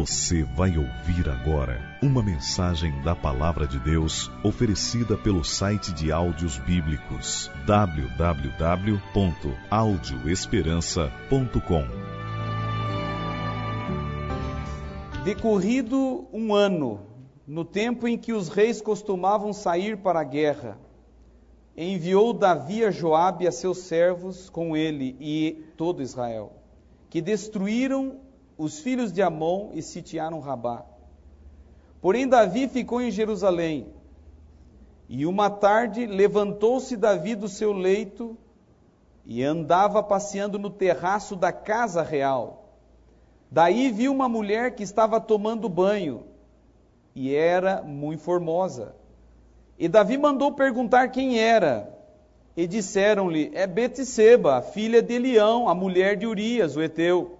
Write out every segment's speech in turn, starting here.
Você vai ouvir agora uma mensagem da Palavra de Deus oferecida pelo site de áudios bíblicos www.audioesperança.com. Decorrido um ano, no tempo em que os reis costumavam sair para a guerra, enviou Davi a Joabe a seus servos com ele e todo Israel, que destruíram os filhos de Amon e sitiaram Rabá. Porém, Davi ficou em Jerusalém. E uma tarde levantou-se Davi do seu leito e andava passeando no terraço da casa real. Daí viu uma mulher que estava tomando banho e era muito formosa. E Davi mandou perguntar quem era. E disseram-lhe: É Betseba, filha de Elião, a mulher de Urias, o heteu.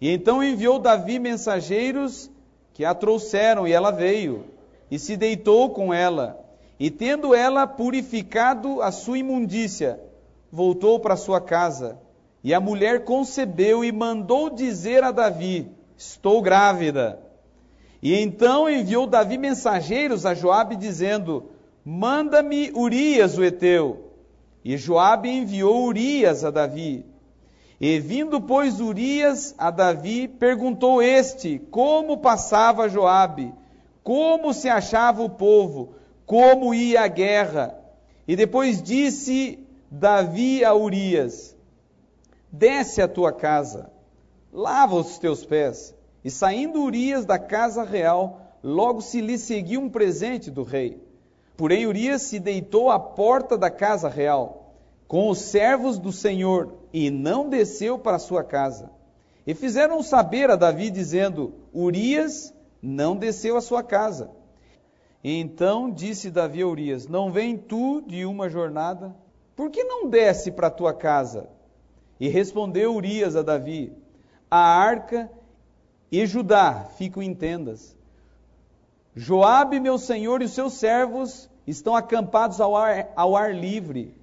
E então enviou Davi mensageiros que a trouxeram, e ela veio, e se deitou com ela. E tendo ela purificado a sua imundícia, voltou para sua casa. E a mulher concebeu e mandou dizer a Davi: Estou grávida. E então enviou Davi mensageiros a Joabe dizendo: Manda-me Urias o heteu. E Joabe enviou Urias a Davi. E vindo, pois, Urias a Davi, perguntou este como passava Joabe, como se achava o povo, como ia a guerra. E depois disse Davi a Urias: Desce à tua casa, lava os teus pés. E saindo Urias da casa real, logo se lhe seguiu um presente do rei. Porém, Urias se deitou à porta da casa real com os servos do Senhor e não desceu para sua casa. E fizeram saber a Davi, dizendo: Urias não desceu à sua casa. Então disse Davi a Urias: Não vem tu de uma jornada? Por que não desce para tua casa? E respondeu Urias a Davi: A arca e Judá ficam em tendas. Joabe, meu senhor, e os seus servos estão acampados ao ar, ao ar livre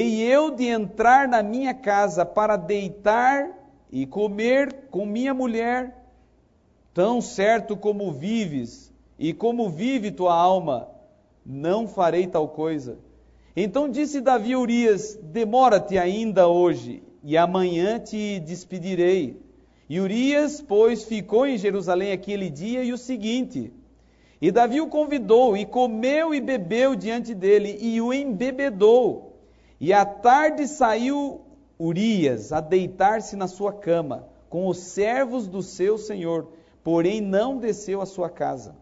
e eu de entrar na minha casa para deitar e comer com minha mulher, tão certo como vives e como vive tua alma, não farei tal coisa. Então disse Davi a Urias: Demora-te ainda hoje, e amanhã te despedirei. E Urias, pois, ficou em Jerusalém aquele dia e o seguinte. E Davi o convidou, e comeu e bebeu diante dele, e o embebedou. E à tarde saiu Urias a deitar-se na sua cama, com os servos do seu senhor, porém não desceu à sua casa.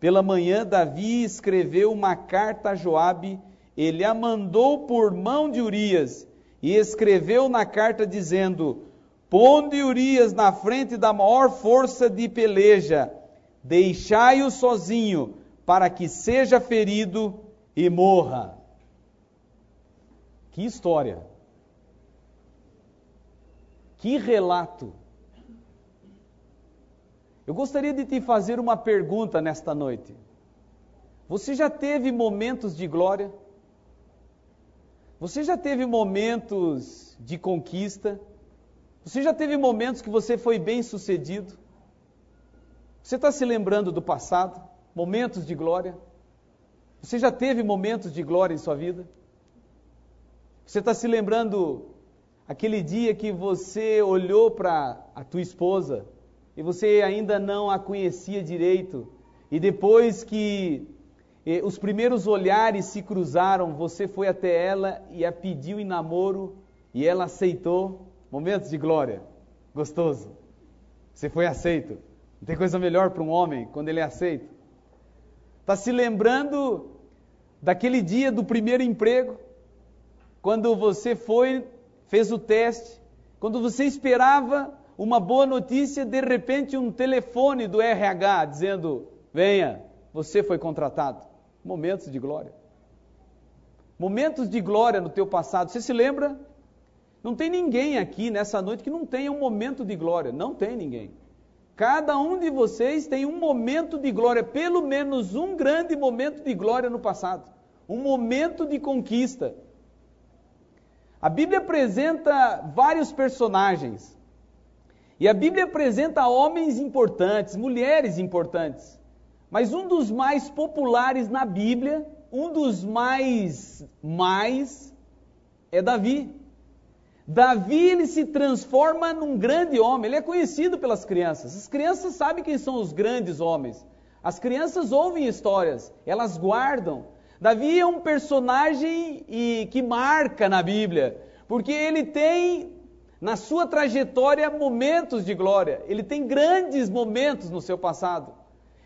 Pela manhã, Davi escreveu uma carta a Joabe, ele a mandou por mão de Urias, e escreveu na carta dizendo: Ponde Urias na frente da maior força de peleja, deixai-o sozinho, para que seja ferido e morra. Que história! Que relato! Eu gostaria de te fazer uma pergunta nesta noite. Você já teve momentos de glória? Você já teve momentos de conquista? Você já teve momentos que você foi bem sucedido? Você está se lembrando do passado? Momentos de glória? Você já teve momentos de glória em sua vida? Você está se lembrando aquele dia que você olhou para a tua esposa e você ainda não a conhecia direito e depois que eh, os primeiros olhares se cruzaram, você foi até ela e a pediu em namoro e ela aceitou. Momentos de glória, gostoso. Você foi aceito. Não tem coisa melhor para um homem quando ele é aceito. Está se lembrando daquele dia do primeiro emprego? Quando você foi, fez o teste, quando você esperava uma boa notícia, de repente um telefone do RH dizendo: venha, você foi contratado. Momentos de glória. Momentos de glória no teu passado. Você se lembra? Não tem ninguém aqui nessa noite que não tenha um momento de glória. Não tem ninguém. Cada um de vocês tem um momento de glória, pelo menos um grande momento de glória no passado. Um momento de conquista. A Bíblia apresenta vários personagens. E a Bíblia apresenta homens importantes, mulheres importantes. Mas um dos mais populares na Bíblia, um dos mais mais é Davi. Davi ele se transforma num grande homem, ele é conhecido pelas crianças. As crianças sabem quem são os grandes homens. As crianças ouvem histórias, elas guardam. Davi é um personagem e, que marca na Bíblia, porque ele tem na sua trajetória momentos de glória, ele tem grandes momentos no seu passado.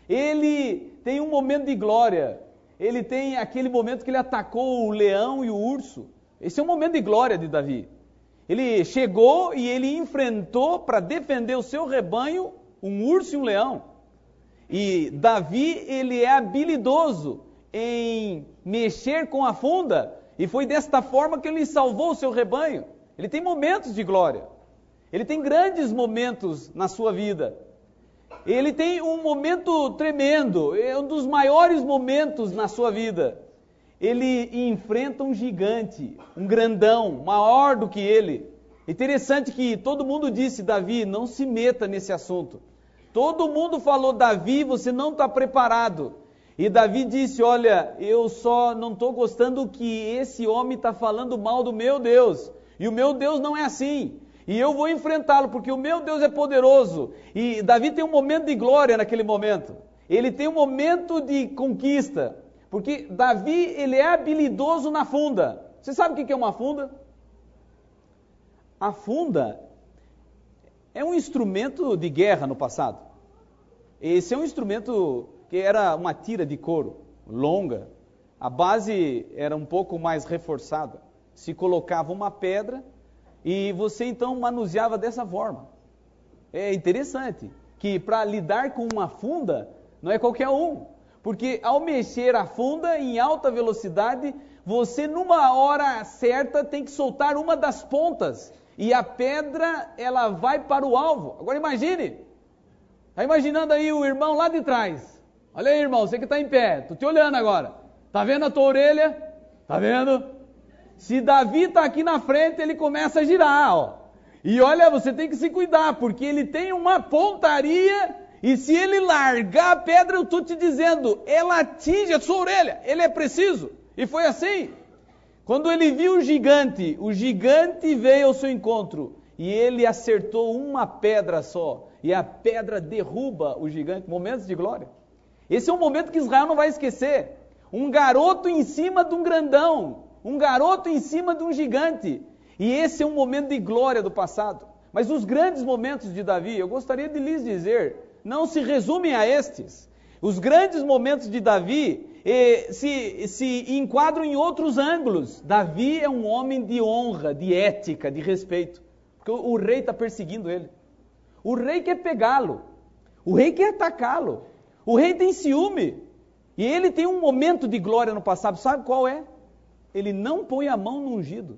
Ele tem um momento de glória, ele tem aquele momento que ele atacou o leão e o urso. Esse é um momento de glória de Davi. Ele chegou e ele enfrentou para defender o seu rebanho um urso e um leão. E Davi, ele é habilidoso em mexer com a funda, e foi desta forma que ele salvou o seu rebanho. Ele tem momentos de glória. Ele tem grandes momentos na sua vida. Ele tem um momento tremendo, é um dos maiores momentos na sua vida. Ele enfrenta um gigante, um grandão, maior do que ele. Interessante que todo mundo disse, Davi, não se meta nesse assunto. Todo mundo falou, Davi, você não está preparado. E Davi disse: Olha, eu só não estou gostando que esse homem está falando mal do meu Deus. E o meu Deus não é assim. E eu vou enfrentá-lo, porque o meu Deus é poderoso. E Davi tem um momento de glória naquele momento. Ele tem um momento de conquista. Porque Davi, ele é habilidoso na funda. Você sabe o que é uma funda? A funda é um instrumento de guerra no passado. Esse é um instrumento que era uma tira de couro longa. A base era um pouco mais reforçada se colocava uma pedra e você então manuseava dessa forma. É interessante que para lidar com uma funda não é qualquer um, porque ao mexer a funda em alta velocidade, você numa hora certa tem que soltar uma das pontas e a pedra ela vai para o alvo. Agora imagine, está imaginando aí o irmão lá de trás. Olha aí, irmão, você que está em pé, estou te olhando agora. Tá vendo a tua orelha? Tá vendo? Se Davi está aqui na frente, ele começa a girar, ó. E olha, você tem que se cuidar, porque ele tem uma pontaria, e se ele largar a pedra, eu estou te dizendo, ela atinge a sua orelha, ele é preciso. E foi assim. Quando ele viu o gigante, o gigante veio ao seu encontro, e ele acertou uma pedra só, e a pedra derruba o gigante. Momentos de glória. Esse é um momento que Israel não vai esquecer. Um garoto em cima de um grandão, um garoto em cima de um gigante. E esse é um momento de glória do passado. Mas os grandes momentos de Davi, eu gostaria de lhes dizer, não se resumem a estes. Os grandes momentos de Davi eh, se, se enquadram em outros ângulos. Davi é um homem de honra, de ética, de respeito. Porque o, o rei está perseguindo ele. O rei quer pegá-lo. O rei quer atacá-lo. O rei tem ciúme. E ele tem um momento de glória no passado. Sabe qual é? ele não põe a mão no ungido.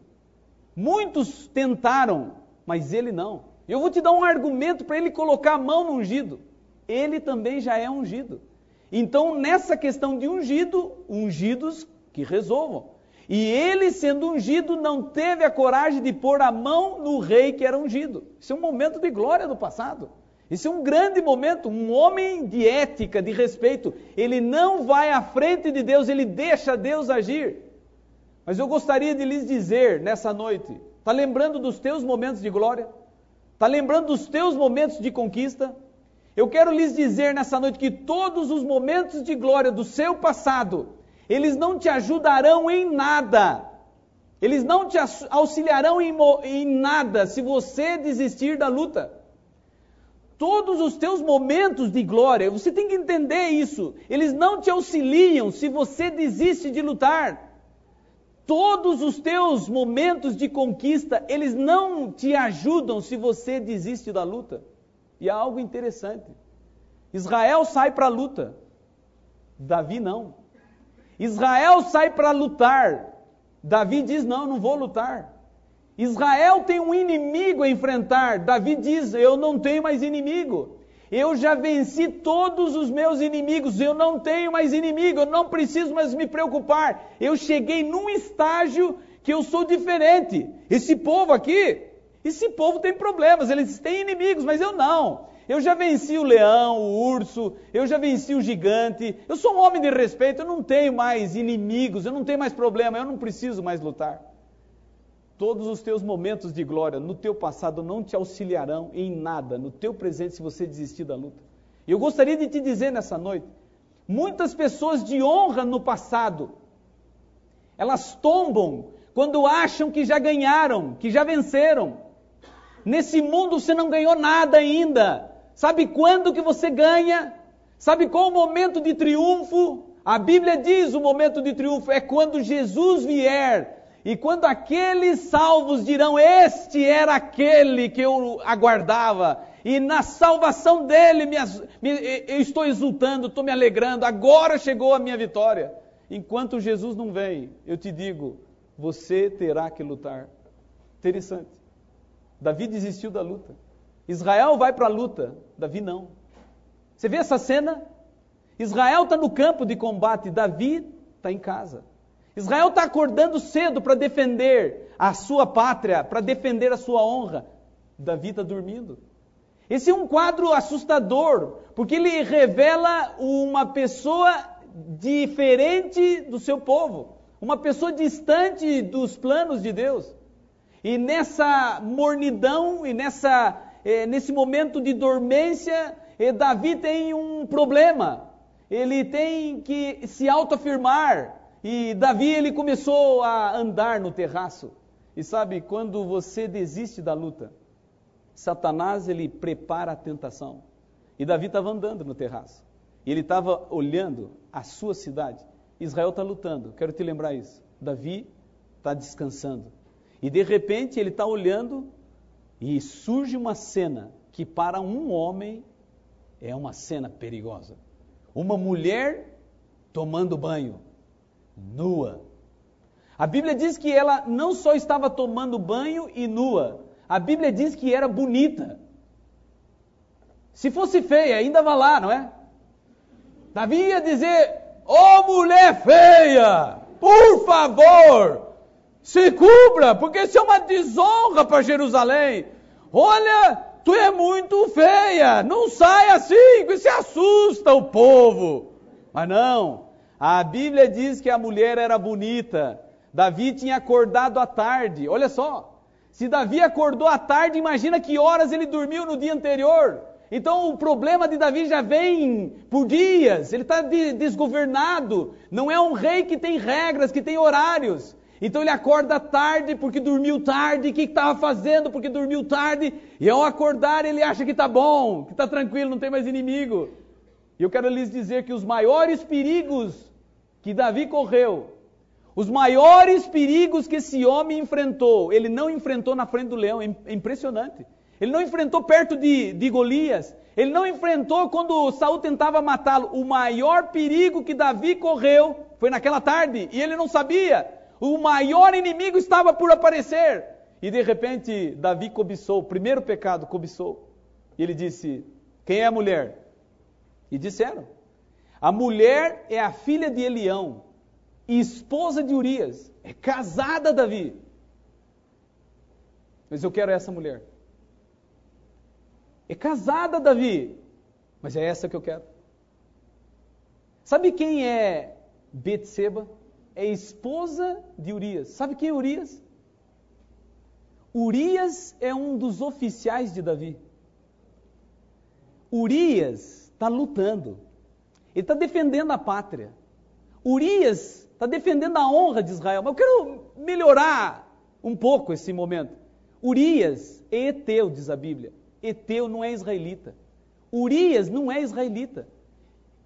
Muitos tentaram, mas ele não. Eu vou te dar um argumento para ele colocar a mão no ungido. Ele também já é ungido. Então, nessa questão de ungido, ungidos que resolvam. E ele, sendo ungido, não teve a coragem de pôr a mão no rei que era ungido. Isso é um momento de glória do passado. Isso é um grande momento. Um homem de ética, de respeito. Ele não vai à frente de Deus, ele deixa Deus agir. Mas eu gostaria de lhes dizer nessa noite: está lembrando dos teus momentos de glória? Está lembrando dos teus momentos de conquista? Eu quero lhes dizer nessa noite que todos os momentos de glória do seu passado, eles não te ajudarão em nada. Eles não te auxiliarão em, em nada se você desistir da luta. Todos os teus momentos de glória, você tem que entender isso. Eles não te auxiliam se você desiste de lutar. Todos os teus momentos de conquista, eles não te ajudam se você desiste da luta. E há algo interessante. Israel sai para a luta. Davi não. Israel sai para lutar. Davi diz: Não, não vou lutar. Israel tem um inimigo a enfrentar. Davi diz: Eu não tenho mais inimigo. Eu já venci todos os meus inimigos, eu não tenho mais inimigo, eu não preciso mais me preocupar. Eu cheguei num estágio que eu sou diferente. Esse povo aqui, Esse povo tem problemas, eles têm inimigos, mas eu não. Eu já venci o leão, o urso, eu já venci o gigante. Eu sou um homem de respeito, eu não tenho mais inimigos, eu não tenho mais problema, eu não preciso mais lutar. Todos os teus momentos de glória no teu passado não te auxiliarão em nada no teu presente se você desistir da luta. Eu gostaria de te dizer nessa noite, muitas pessoas de honra no passado, elas tombam quando acham que já ganharam, que já venceram. Nesse mundo você não ganhou nada ainda. Sabe quando que você ganha? Sabe qual o momento de triunfo? A Bíblia diz o momento de triunfo é quando Jesus vier e quando aqueles salvos dirão: Este era aquele que eu aguardava, e na salvação dele me, me, eu estou exultando, estou me alegrando, agora chegou a minha vitória. Enquanto Jesus não vem, eu te digo: você terá que lutar. Interessante. Davi desistiu da luta. Israel vai para a luta, Davi não. Você vê essa cena? Israel está no campo de combate, Davi está em casa. Israel está acordando cedo para defender a sua pátria, para defender a sua honra. Davi está dormindo. Esse é um quadro assustador, porque ele revela uma pessoa diferente do seu povo, uma pessoa distante dos planos de Deus. E nessa mornidão e nessa é, nesse momento de dormência, é, Davi tem um problema. Ele tem que se autoafirmar. E Davi ele começou a andar no terraço. E sabe, quando você desiste da luta, Satanás ele prepara a tentação. E Davi estava andando no terraço. E ele estava olhando a sua cidade. Israel está lutando. Quero te lembrar isso. Davi está descansando. E de repente ele está olhando e surge uma cena que para um homem é uma cena perigosa. Uma mulher tomando banho, nua. A Bíblia diz que ela não só estava tomando banho e nua, a Bíblia diz que era bonita. Se fosse feia, ainda vai lá, não é? Davi ia dizer: Ô oh, mulher feia, por favor, se cubra, porque isso é uma desonra para Jerusalém. Olha, tu é muito feia, não sai assim, que se assusta o povo. Mas não, a Bíblia diz que a mulher era bonita. Davi tinha acordado à tarde. Olha só, se Davi acordou à tarde, imagina que horas ele dormiu no dia anterior. Então o problema de Davi já vem por dias, ele está desgovernado. Não é um rei que tem regras, que tem horários. Então ele acorda tarde porque dormiu tarde. O que estava fazendo porque dormiu tarde? E ao acordar ele acha que está bom, que está tranquilo, não tem mais inimigo. E eu quero lhes dizer que os maiores perigos que Davi correu, os maiores perigos que esse homem enfrentou, ele não enfrentou na frente do leão. É impressionante. Ele não enfrentou perto de, de Golias. Ele não enfrentou quando Saul tentava matá-lo. O maior perigo que Davi correu foi naquela tarde e ele não sabia. O maior inimigo estava por aparecer. E de repente, Davi cobiçou, o primeiro pecado, cobiçou. E ele disse: Quem é a mulher? E disseram: A mulher é a filha de Elião, esposa de Urias, é casada, Davi. Mas eu quero essa mulher. É casada, Davi, mas é essa que eu quero. Sabe quem é Betseba? é esposa de Urias. Sabe quem é Urias? Urias é um dos oficiais de Davi. Urias está lutando. Ele está defendendo a pátria. Urias está defendendo a honra de Israel. Mas eu quero melhorar um pouco esse momento. Urias é Eteu, diz a Bíblia. Eteu não é israelita. Urias não é israelita.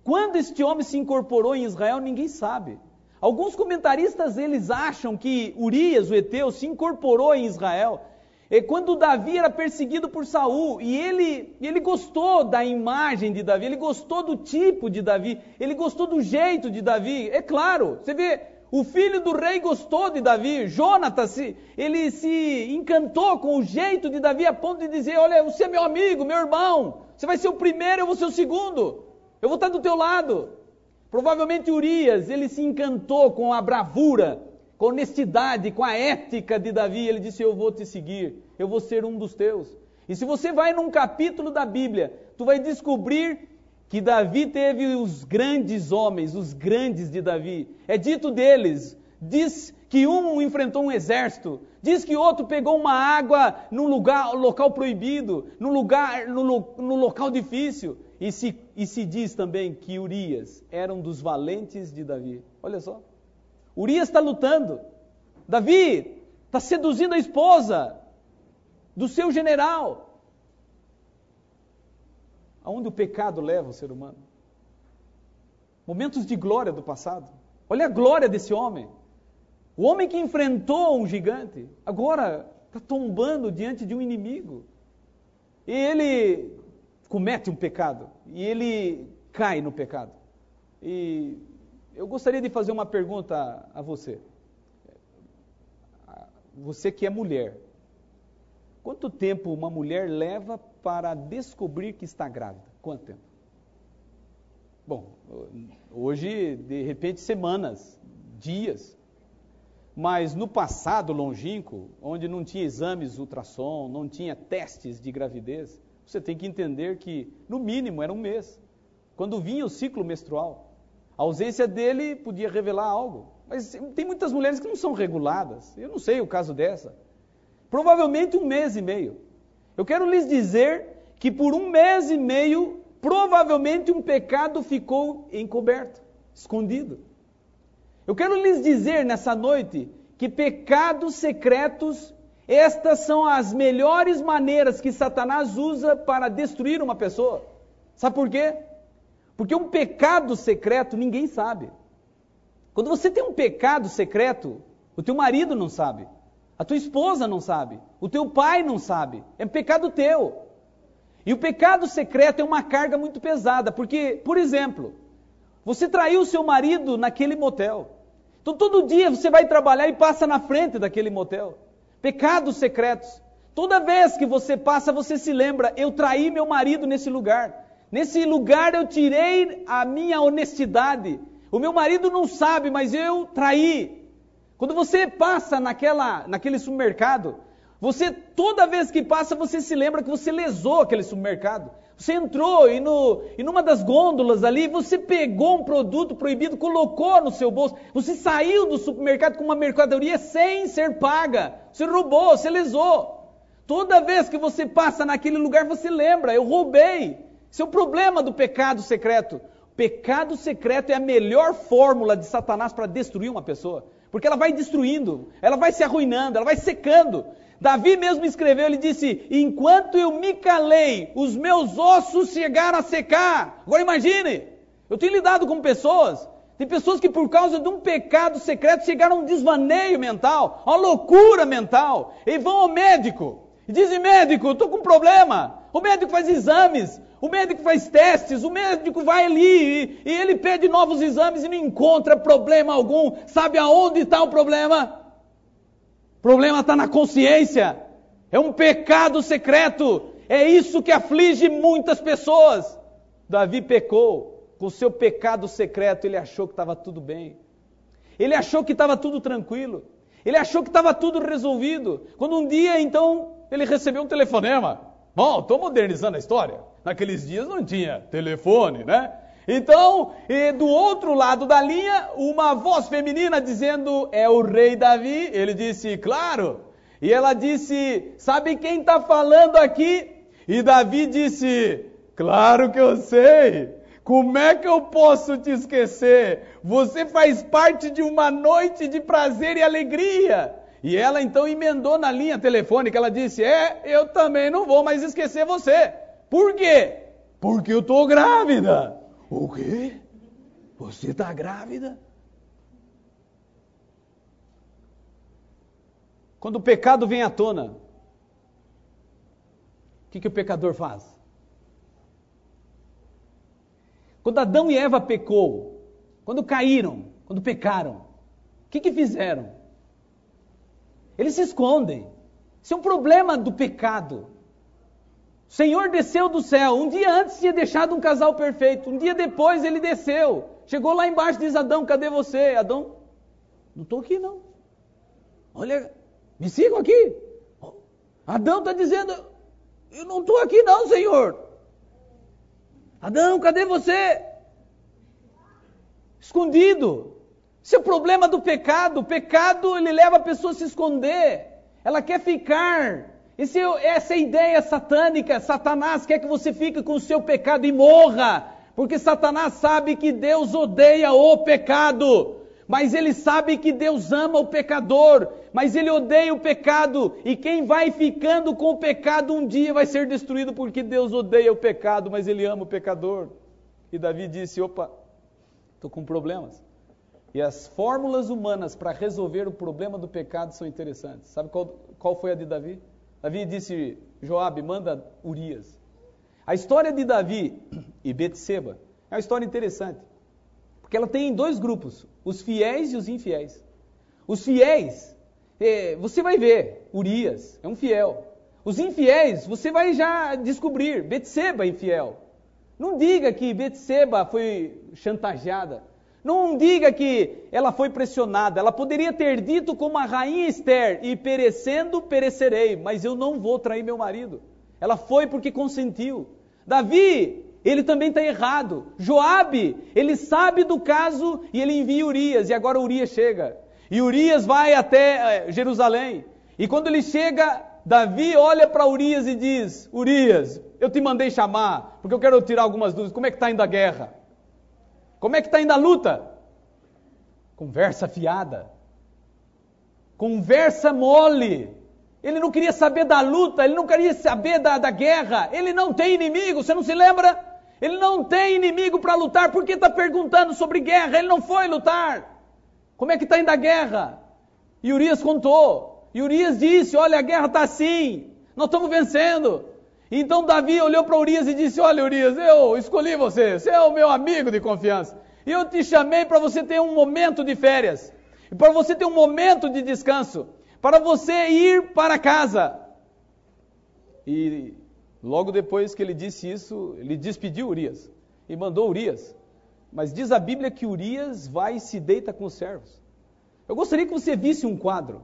Quando este homem se incorporou em Israel, ninguém sabe. Alguns comentaristas eles acham que Urias, o Eteu, se incorporou em Israel e quando Davi era perseguido por Saul e ele, ele gostou da imagem de Davi, ele gostou do tipo de Davi, ele gostou do jeito de Davi. É claro, você vê, o filho do rei gostou de Davi, Jonatas, ele se encantou com o jeito de Davi a ponto de dizer: Olha, você é meu amigo, meu irmão, você vai ser o primeiro, eu vou ser o segundo, eu vou estar do teu lado. Provavelmente Urias, ele se encantou com a bravura, com honestidade, com a ética de Davi. Ele disse: Eu vou te seguir, eu vou ser um dos teus. E se você vai num capítulo da Bíblia, tu vai descobrir que Davi teve os grandes homens, os grandes de Davi. É dito deles, diz que um enfrentou um exército, diz que outro pegou uma água num lugar, local proibido, num lugar, no local difícil. E se, e se diz também que Urias era um dos valentes de Davi. Olha só. Urias está lutando. Davi está seduzindo a esposa do seu general. Aonde o pecado leva o ser humano? Momentos de glória do passado. Olha a glória desse homem. O homem que enfrentou um gigante, agora está tombando diante de um inimigo. E ele comete um pecado. E ele cai no pecado. E eu gostaria de fazer uma pergunta a você. Você que é mulher. Quanto tempo uma mulher leva para descobrir que está grávida? Quanto tempo? Bom, hoje, de repente, semanas, dias. Mas no passado longínquo, onde não tinha exames ultrassom, não tinha testes de gravidez, você tem que entender que, no mínimo, era um mês. Quando vinha o ciclo menstrual, a ausência dele podia revelar algo. Mas tem muitas mulheres que não são reguladas. Eu não sei o caso dessa. Provavelmente um mês e meio. Eu quero lhes dizer que por um mês e meio, provavelmente um pecado ficou encoberto, escondido. Eu quero lhes dizer nessa noite que pecados secretos, estas são as melhores maneiras que Satanás usa para destruir uma pessoa. Sabe por quê? Porque um pecado secreto ninguém sabe. Quando você tem um pecado secreto, o teu marido não sabe, a tua esposa não sabe, o teu pai não sabe, é um pecado teu. E o pecado secreto é uma carga muito pesada, porque, por exemplo, você traiu o seu marido naquele motel. Então todo dia você vai trabalhar e passa na frente daquele motel. Pecados secretos. Toda vez que você passa, você se lembra: eu traí meu marido nesse lugar. Nesse lugar eu tirei a minha honestidade. O meu marido não sabe, mas eu traí. Quando você passa naquela, naquele supermercado, você toda vez que passa, você se lembra que você lesou aquele supermercado. Você entrou e, no, e numa das gôndolas ali, você pegou um produto proibido, colocou no seu bolso. Você saiu do supermercado com uma mercadoria sem ser paga. Você roubou, você lesou. Toda vez que você passa naquele lugar, você lembra, eu roubei. Esse é o problema do pecado secreto. Pecado secreto é a melhor fórmula de Satanás para destruir uma pessoa. Porque ela vai destruindo, ela vai se arruinando, ela vai secando. Davi mesmo escreveu, ele disse: Enquanto eu me calei, os meus ossos chegaram a secar. Agora imagine, eu tenho lidado com pessoas, tem pessoas que por causa de um pecado secreto chegaram a um desvaneio mental, a uma loucura mental, e vão ao médico. E dizem: Médico, eu estou com um problema. O médico faz exames, o médico faz testes, o médico vai ali e, e ele pede novos exames e não encontra problema algum. Sabe aonde está o problema? O problema está na consciência. É um pecado secreto. É isso que aflige muitas pessoas. Davi pecou. Com seu pecado secreto, ele achou que estava tudo bem. Ele achou que estava tudo tranquilo. Ele achou que estava tudo resolvido. Quando um dia, então, ele recebeu um telefonema. Bom, estou modernizando a história. Naqueles dias não tinha telefone, né? Então, do outro lado da linha, uma voz feminina dizendo: É o rei Davi. Ele disse: Claro. E ela disse: Sabe quem está falando aqui? E Davi disse: Claro que eu sei. Como é que eu posso te esquecer? Você faz parte de uma noite de prazer e alegria. E ela então emendou na linha telefônica, ela disse: É, eu também não vou mais esquecer você. Por quê? Porque eu estou grávida. O quê? Você está grávida? Quando o pecado vem à tona, o que, que o pecador faz? Quando Adão e Eva pecou, quando caíram, quando pecaram, o que, que fizeram? Eles se escondem. Isso é um problema do pecado. O Senhor desceu do céu. Um dia antes tinha deixado um casal perfeito. Um dia depois ele desceu. Chegou lá embaixo e diz: Adão, cadê você? Adão, não estou aqui não. Olha, me sigam aqui. Adão está dizendo: Eu não estou aqui, não, Senhor. Adão, cadê você? Escondido. Esse é o problema do pecado. O pecado ele leva a pessoa a se esconder. Ela quer ficar. Esse, essa é ideia satânica. Satanás quer que você fique com o seu pecado e morra. Porque Satanás sabe que Deus odeia o pecado. Mas ele sabe que Deus ama o pecador. Mas ele odeia o pecado. E quem vai ficando com o pecado um dia vai ser destruído porque Deus odeia o pecado, mas ele ama o pecador. E Davi disse: opa, estou com problemas. E as fórmulas humanas para resolver o problema do pecado são interessantes. Sabe qual, qual foi a de Davi? Davi disse: Joabe, manda Urias. A história de Davi e Betseba é uma história interessante, porque ela tem dois grupos, os fiéis e os infiéis. Os fiéis, é, você vai ver, Urias é um fiel. Os infiéis, você vai já descobrir, Betseba é infiel. Não diga que Betseba foi chantageada. Não diga que ela foi pressionada. Ela poderia ter dito como a rainha Esther: e perecendo, perecerei, mas eu não vou trair meu marido. Ela foi porque consentiu. Davi, ele também está errado. Joabe, ele sabe do caso e ele envia Urias. E agora Urias chega. E Urias vai até eh, Jerusalém. E quando ele chega, Davi olha para Urias e diz: Urias, eu te mandei chamar porque eu quero tirar algumas dúvidas. Como é que está indo a guerra? Como é que está indo a luta? Conversa fiada. Conversa mole. Ele não queria saber da luta, ele não queria saber da, da guerra. Ele não tem inimigo, você não se lembra? Ele não tem inimigo para lutar, por que está perguntando sobre guerra? Ele não foi lutar. Como é que está indo a guerra? E Urias contou. E Urias disse: Olha, a guerra está assim, nós estamos vencendo. Então Davi olhou para Urias e disse: Olha, Urias, eu escolhi você, você é o meu amigo de confiança. E eu te chamei para você ter um momento de férias, para você ter um momento de descanso, para você ir para casa. E logo depois que ele disse isso, ele despediu Urias e mandou Urias. Mas diz a Bíblia que Urias vai e se deita com os servos. Eu gostaria que você visse um quadro.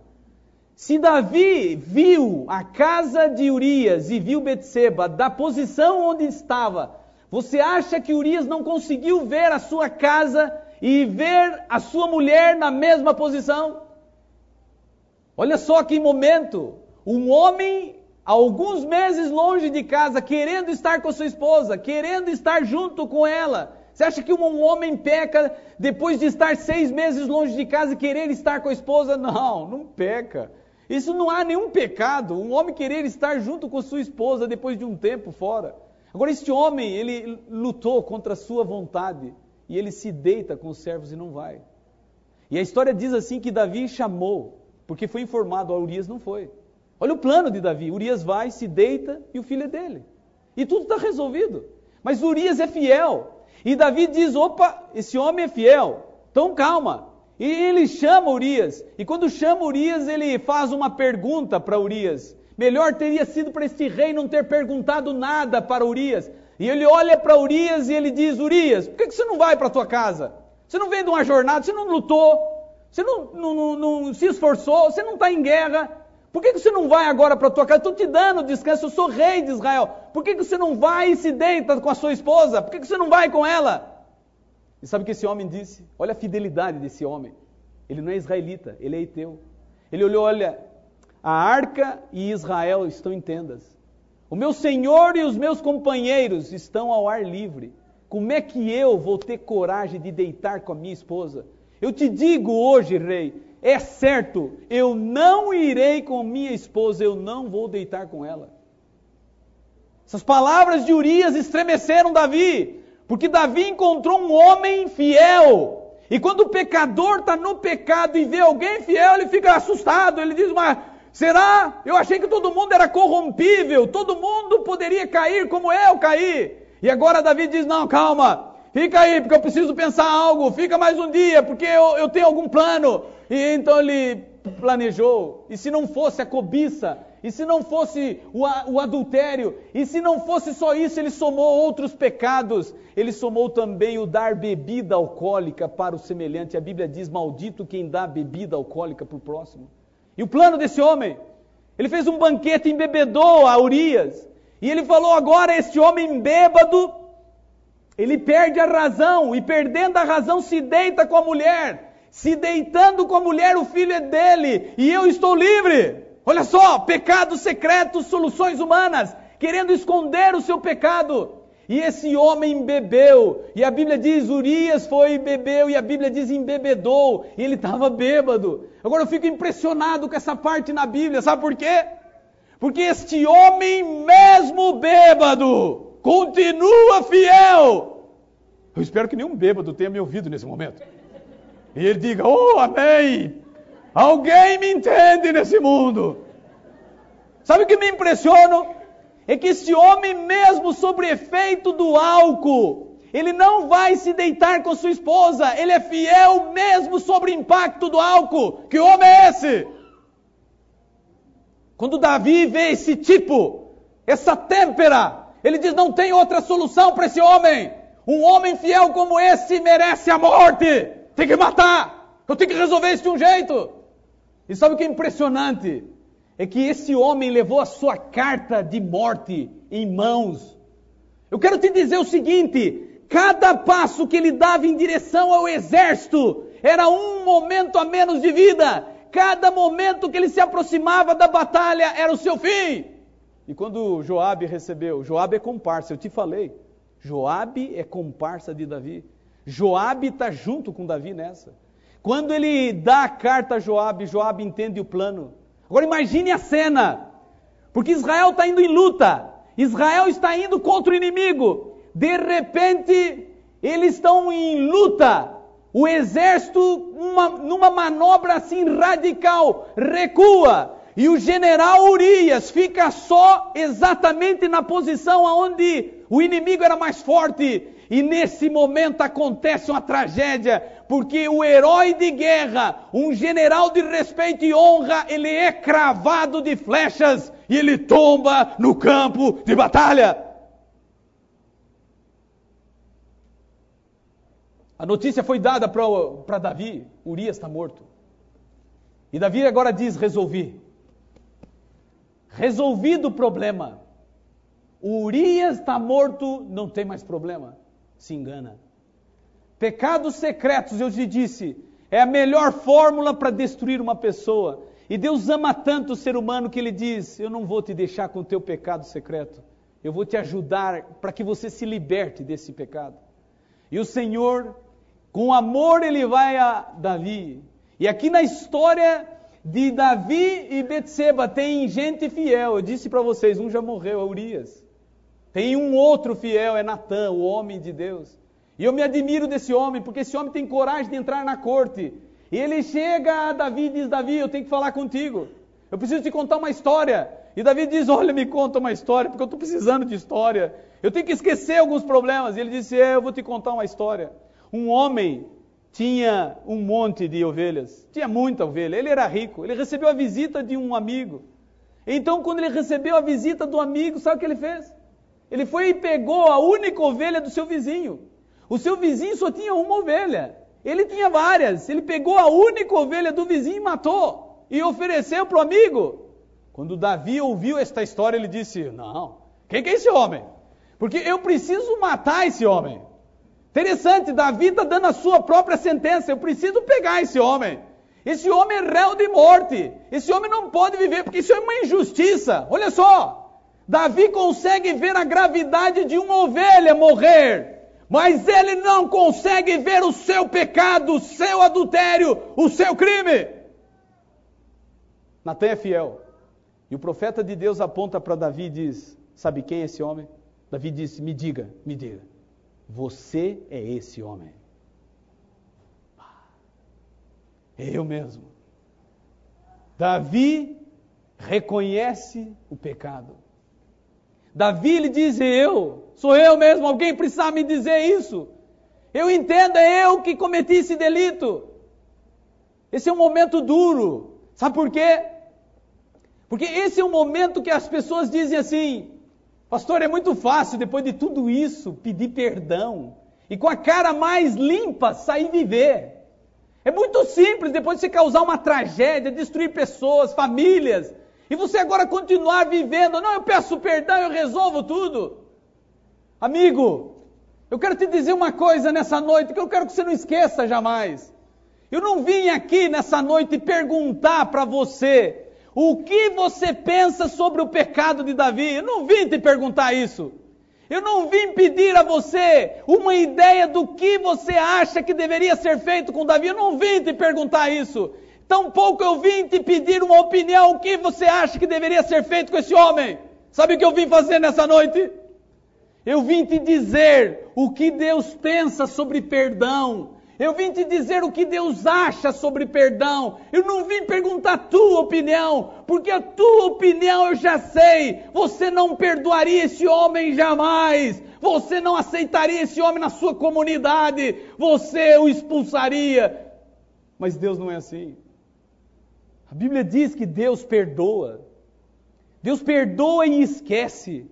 Se Davi viu a casa de Urias e viu Betseba da posição onde estava, você acha que Urias não conseguiu ver a sua casa e ver a sua mulher na mesma posição? Olha só que momento! Um homem, alguns meses longe de casa, querendo estar com sua esposa, querendo estar junto com ela. Você acha que um homem peca depois de estar seis meses longe de casa e querer estar com a esposa? Não, não peca. Isso não há nenhum pecado, um homem querer estar junto com sua esposa depois de um tempo fora. Agora, este homem, ele lutou contra a sua vontade e ele se deita com os servos e não vai. E a história diz assim que Davi chamou, porque foi informado, a Urias não foi. Olha o plano de Davi: Urias vai, se deita e o filho é dele. E tudo está resolvido. Mas Urias é fiel. E Davi diz: opa, esse homem é fiel. Então calma, e ele chama Urias. E quando chama Urias, ele faz uma pergunta para Urias. Melhor teria sido para este rei não ter perguntado nada para Urias. E ele olha para Urias e ele diz: Urias, por que você não vai para a tua casa? Você não vem de uma jornada, você não lutou, você não, não, não, não se esforçou, você não está em guerra. Por que você não vai agora para a tua casa? Estou te dando descanso, eu sou rei de Israel. Por que você não vai e se deita com a sua esposa? Por que você não vai com ela? E sabe o que esse homem disse? Olha a fidelidade desse homem. Ele não é israelita, ele é eteu. Ele olhou, olha, a arca e Israel estão em tendas. O meu senhor e os meus companheiros estão ao ar livre. Como é que eu vou ter coragem de deitar com a minha esposa? Eu te digo hoje, rei, é certo, eu não irei com minha esposa, eu não vou deitar com ela. Essas palavras de Urias estremeceram Davi. Porque Davi encontrou um homem fiel. E quando o pecador está no pecado e vê alguém fiel, ele fica assustado. Ele diz: Mas será? Eu achei que todo mundo era corrompível, todo mundo poderia cair como eu caí. E agora Davi diz: Não, calma, fica aí, porque eu preciso pensar algo. Fica mais um dia, porque eu, eu tenho algum plano. E então ele planejou. E se não fosse a cobiça, e se não fosse o, o, adultério, e se não fosse só isso, ele somou outros pecados. Ele somou também o dar bebida alcoólica para o semelhante. A Bíblia diz: Maldito quem dá bebida alcoólica para o próximo. E o plano desse homem? Ele fez um banquete, embebedou a Urias. E ele falou: agora este homem bêbado, ele perde a razão, e perdendo a razão se deita com a mulher. Se deitando com a mulher, o filho é dele, e eu estou livre. Olha só, pecados secretos, soluções humanas, querendo esconder o seu pecado. E esse homem bebeu, e a Bíblia diz: Urias foi e bebeu, e a Bíblia diz: embebedou, e ele estava bêbado. Agora eu fico impressionado com essa parte na Bíblia, sabe por quê? Porque este homem, mesmo bêbado, continua fiel. Eu espero que nenhum bêbado tenha me ouvido nesse momento. E ele diga: Oh, amém! Alguém me entende nesse mundo. Sabe o que me impressiona? é que esse homem, mesmo sobre efeito do álcool, ele não vai se deitar com sua esposa, ele é fiel mesmo sobre impacto do álcool. Que homem é esse? Quando Davi vê esse tipo, essa têmpera, ele diz: não tem outra solução para esse homem. Um homem fiel como esse merece a morte. Tem que matar. Eu tenho que resolver isso de um jeito. E sabe o que é impressionante? é que esse homem levou a sua carta de morte em mãos. Eu quero te dizer o seguinte: cada passo que ele dava em direção ao exército era um momento a menos de vida. Cada momento que ele se aproximava da batalha era o seu fim. E quando Joabe recebeu, Joabe é comparsa, eu te falei. Joabe é comparsa de Davi. Joabe está junto com Davi nessa. Quando ele dá a carta a Joabe, Joabe entende o plano. Agora imagine a cena, porque Israel está indo em luta, Israel está indo contra o inimigo. De repente, eles estão em luta. O exército, uma, numa manobra assim radical, recua. E o general Urias fica só exatamente na posição onde o inimigo era mais forte. E nesse momento acontece uma tragédia, porque o herói de guerra, um general de respeito e honra, ele é cravado de flechas e ele tomba no campo de batalha. A notícia foi dada para Davi: Urias está morto. E Davi agora diz: resolvi. Resolvido o problema. Urias está morto, não tem mais problema se engana. Pecados secretos, eu te disse, é a melhor fórmula para destruir uma pessoa. E Deus ama tanto o ser humano que ele diz: Eu não vou te deixar com o teu pecado secreto. Eu vou te ajudar para que você se liberte desse pecado. E o Senhor, com amor, ele vai a Davi. E aqui na história de Davi e Betseba tem gente fiel. Eu disse para vocês, um já morreu, é Urias. Tem um outro fiel, é Natan, o homem de Deus. E eu me admiro desse homem, porque esse homem tem coragem de entrar na corte. E ele chega a Davi e diz: Davi, eu tenho que falar contigo. Eu preciso te contar uma história. E Davi diz: Olha, me conta uma história, porque eu estou precisando de história. Eu tenho que esquecer alguns problemas. E ele disse: É, eu vou te contar uma história. Um homem tinha um monte de ovelhas, tinha muita ovelha. Ele era rico. Ele recebeu a visita de um amigo. Então, quando ele recebeu a visita do amigo, sabe o que ele fez? Ele foi e pegou a única ovelha do seu vizinho. O seu vizinho só tinha uma ovelha. Ele tinha várias. Ele pegou a única ovelha do vizinho e matou. E ofereceu para o amigo. Quando Davi ouviu esta história, ele disse: Não, quem que é esse homem? Porque eu preciso matar esse homem. Interessante, Davi está dando a sua própria sentença. Eu preciso pegar esse homem. Esse homem é réu de morte. Esse homem não pode viver, porque isso é uma injustiça. Olha só. Davi consegue ver a gravidade de uma ovelha morrer, mas ele não consegue ver o seu pecado, o seu adultério, o seu crime. Natan é fiel. E o profeta de Deus aponta para Davi e diz: Sabe quem é esse homem? Davi disse: Me diga, me diga. Você é esse homem. É eu mesmo. Davi reconhece o pecado. Davi lhe diz: Eu, sou eu mesmo, alguém precisa me dizer isso. Eu entendo, é eu que cometi esse delito. Esse é um momento duro. Sabe por quê? Porque esse é um momento que as pessoas dizem assim: Pastor, é muito fácil, depois de tudo isso, pedir perdão. E com a cara mais limpa, sair viver. É muito simples, depois de você causar uma tragédia, destruir pessoas, famílias. E você agora continuar vivendo, não, eu peço perdão, eu resolvo tudo. Amigo, eu quero te dizer uma coisa nessa noite que eu quero que você não esqueça jamais. Eu não vim aqui nessa noite perguntar para você o que você pensa sobre o pecado de Davi. Eu não vim te perguntar isso. Eu não vim pedir a você uma ideia do que você acha que deveria ser feito com Davi. Eu não vim te perguntar isso. Tampouco eu vim te pedir uma opinião, o que você acha que deveria ser feito com esse homem. Sabe o que eu vim fazer nessa noite? Eu vim te dizer o que Deus pensa sobre perdão. Eu vim te dizer o que Deus acha sobre perdão. Eu não vim perguntar a tua opinião, porque a tua opinião eu já sei. Você não perdoaria esse homem jamais. Você não aceitaria esse homem na sua comunidade. Você o expulsaria. Mas Deus não é assim. A Bíblia diz que Deus perdoa. Deus perdoa e esquece.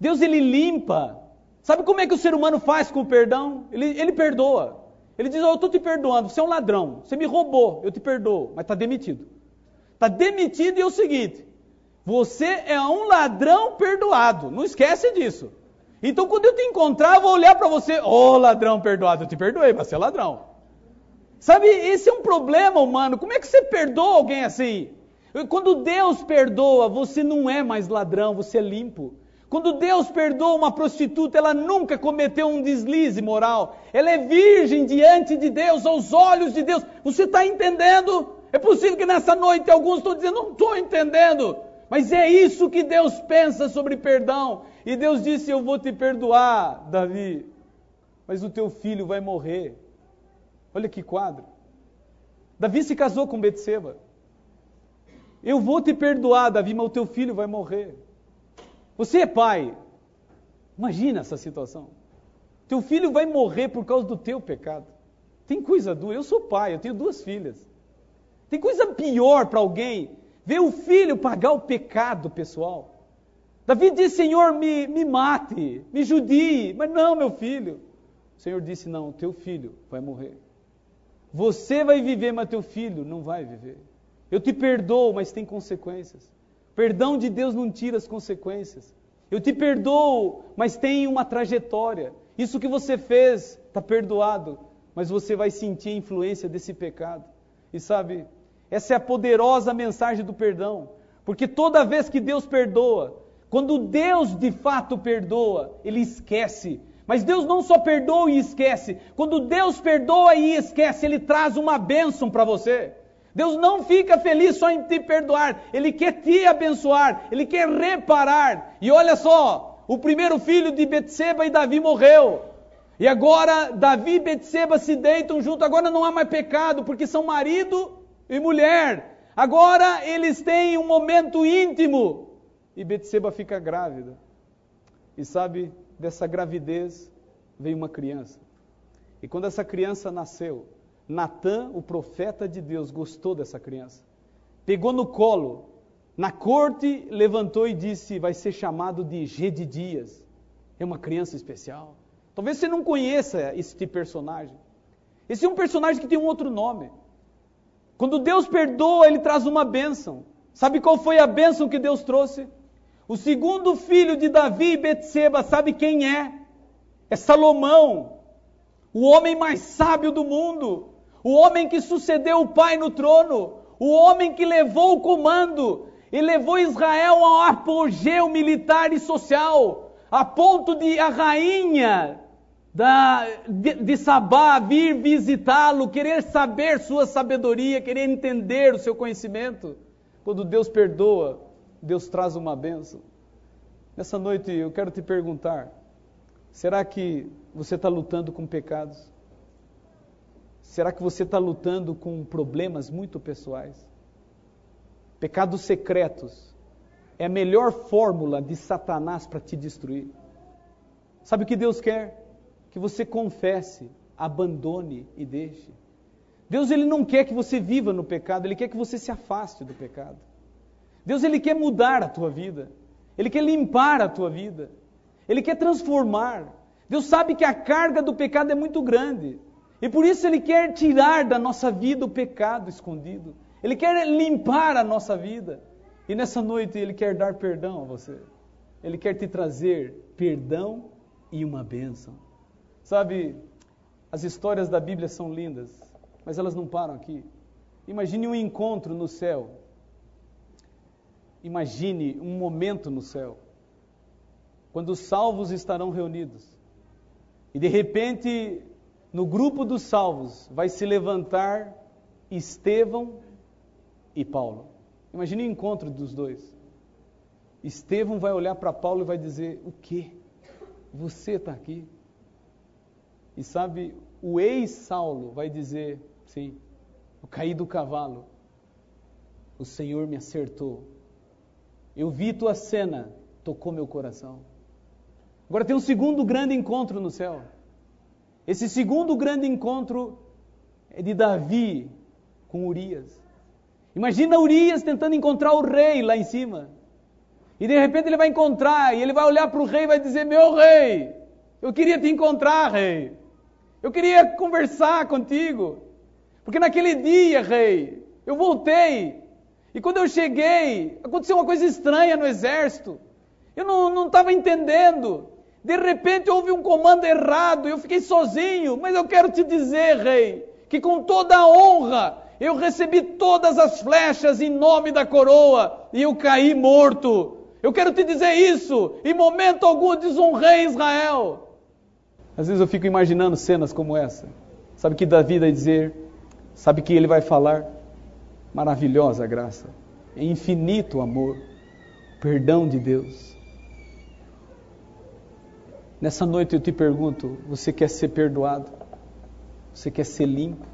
Deus ele limpa. Sabe como é que o ser humano faz com o perdão? Ele, ele perdoa. Ele diz: oh, Eu estou te perdoando, você é um ladrão, você me roubou, eu te perdoo, mas está demitido. Está demitido e é o seguinte: você é um ladrão perdoado, não esquece disso. Então, quando eu te encontrar, eu vou olhar para você: Ô oh, ladrão perdoado, eu te perdoei, mas você é ladrão. Sabe, esse é um problema humano. Como é que você perdoa alguém assim? Quando Deus perdoa, você não é mais ladrão, você é limpo. Quando Deus perdoa uma prostituta, ela nunca cometeu um deslize moral. Ela é virgem diante de Deus, aos olhos de Deus. Você está entendendo? É possível que nessa noite alguns estão dizendo, não estou entendendo. Mas é isso que Deus pensa sobre perdão. E Deus disse: Eu vou te perdoar, Davi, mas o teu filho vai morrer. Olha que quadro. Davi se casou com Betseba. Eu vou te perdoar, Davi, mas o teu filho vai morrer. Você é pai. Imagina essa situação. Teu filho vai morrer por causa do teu pecado. Tem coisa dura. Eu sou pai, eu tenho duas filhas. Tem coisa pior para alguém ver o filho pagar o pecado pessoal. Davi disse: Senhor, me, me mate, me judie. Mas não, meu filho. O Senhor disse: Não, teu filho vai morrer. Você vai viver, mas teu filho não vai viver. Eu te perdoo, mas tem consequências. Perdão de Deus não tira as consequências. Eu te perdoo, mas tem uma trajetória. Isso que você fez está perdoado, mas você vai sentir a influência desse pecado. E sabe, essa é a poderosa mensagem do perdão. Porque toda vez que Deus perdoa, quando Deus de fato perdoa, Ele esquece mas Deus não só perdoa e esquece. Quando Deus perdoa e esquece, Ele traz uma bênção para você. Deus não fica feliz só em te perdoar, Ele quer te abençoar, Ele quer reparar. E olha só, o primeiro filho de Betseba e Davi morreu. E agora Davi e Betseba se deitam junto, agora não há mais pecado, porque são marido e mulher. Agora eles têm um momento íntimo. E Betseba fica grávida. E sabe, dessa gravidez veio uma criança. E quando essa criança nasceu, Natã, o profeta de Deus, gostou dessa criança. Pegou no colo, na corte, levantou e disse: Vai ser chamado de Gedidias. É uma criança especial. Talvez você não conheça este personagem. Esse é um personagem que tem um outro nome. Quando Deus perdoa, ele traz uma bênção. Sabe qual foi a bênção que Deus trouxe? O segundo filho de Davi e Betseba, sabe quem é? É Salomão, o homem mais sábio do mundo, o homem que sucedeu o pai no trono, o homem que levou o comando e levou Israel ao apogeu militar e social, a ponto de a rainha da, de, de Sabá vir visitá-lo, querer saber sua sabedoria, querer entender o seu conhecimento. Quando Deus perdoa, Deus traz uma bênção. Nessa noite eu quero te perguntar: será que você está lutando com pecados? Será que você está lutando com problemas muito pessoais? Pecados secretos é a melhor fórmula de Satanás para te destruir. Sabe o que Deus quer? Que você confesse, abandone e deixe. Deus ele não quer que você viva no pecado, ele quer que você se afaste do pecado. Deus ele quer mudar a tua vida. Ele quer limpar a tua vida. Ele quer transformar. Deus sabe que a carga do pecado é muito grande. E por isso ele quer tirar da nossa vida o pecado escondido. Ele quer limpar a nossa vida. E nessa noite Ele quer dar perdão a você. Ele quer te trazer perdão e uma bênção. Sabe, as histórias da Bíblia são lindas, mas elas não param aqui. Imagine um encontro no céu. Imagine um momento no céu, quando os salvos estarão reunidos. E de repente, no grupo dos salvos, vai se levantar Estevão e Paulo. Imagine o encontro dos dois. Estevão vai olhar para Paulo e vai dizer: O que? Você está aqui? E sabe, o ex-Saulo vai dizer: Sim, eu caí do cavalo. O Senhor me acertou. Eu vi tua cena, tocou meu coração. Agora tem um segundo grande encontro no céu. Esse segundo grande encontro é de Davi com Urias. Imagina Urias tentando encontrar o rei lá em cima. E de repente ele vai encontrar, e ele vai olhar para o rei e vai dizer: Meu rei, eu queria te encontrar, rei. Eu queria conversar contigo. Porque naquele dia, rei, eu voltei. E quando eu cheguei, aconteceu uma coisa estranha no exército. Eu não estava entendendo. De repente houve um comando errado, eu fiquei sozinho. Mas eu quero te dizer, rei, que com toda a honra eu recebi todas as flechas em nome da coroa e eu caí morto. Eu quero te dizer isso. Em momento algum desonrei Israel. Às vezes eu fico imaginando cenas como essa. Sabe que Davi vai dizer? Sabe que ele vai falar? Maravilhosa graça, é infinito amor, perdão de Deus. Nessa noite eu te pergunto: você quer ser perdoado? Você quer ser limpo?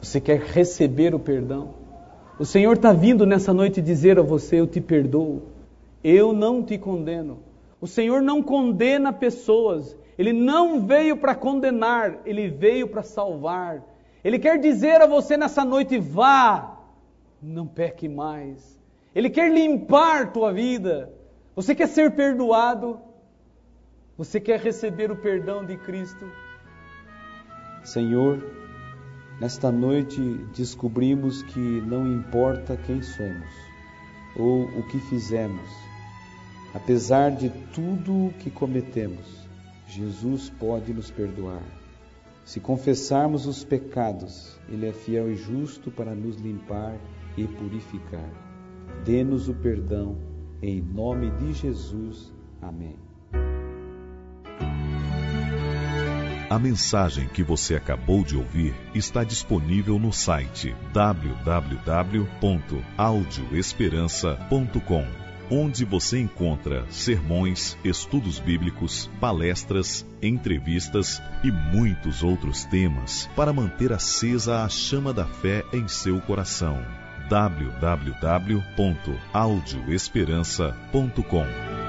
Você quer receber o perdão? O Senhor está vindo nessa noite dizer a você: Eu te perdoo, eu não te condeno. O Senhor não condena pessoas, Ele não veio para condenar, Ele veio para salvar. Ele quer dizer a você nessa noite: vá, não peque mais. Ele quer limpar tua vida. Você quer ser perdoado? Você quer receber o perdão de Cristo? Senhor, Nesta noite descobrimos que não importa quem somos ou o que fizemos, apesar de tudo o que cometemos, Jesus pode nos perdoar. Se confessarmos os pecados, Ele é fiel e justo para nos limpar e purificar. Dê-nos o perdão, em nome de Jesus. Amém. A mensagem que você acabou de ouvir está disponível no site www.audioesperança.com, onde você encontra sermões, estudos bíblicos, palestras, entrevistas e muitos outros temas para manter acesa a chama da fé em seu coração. www.audioesperança.com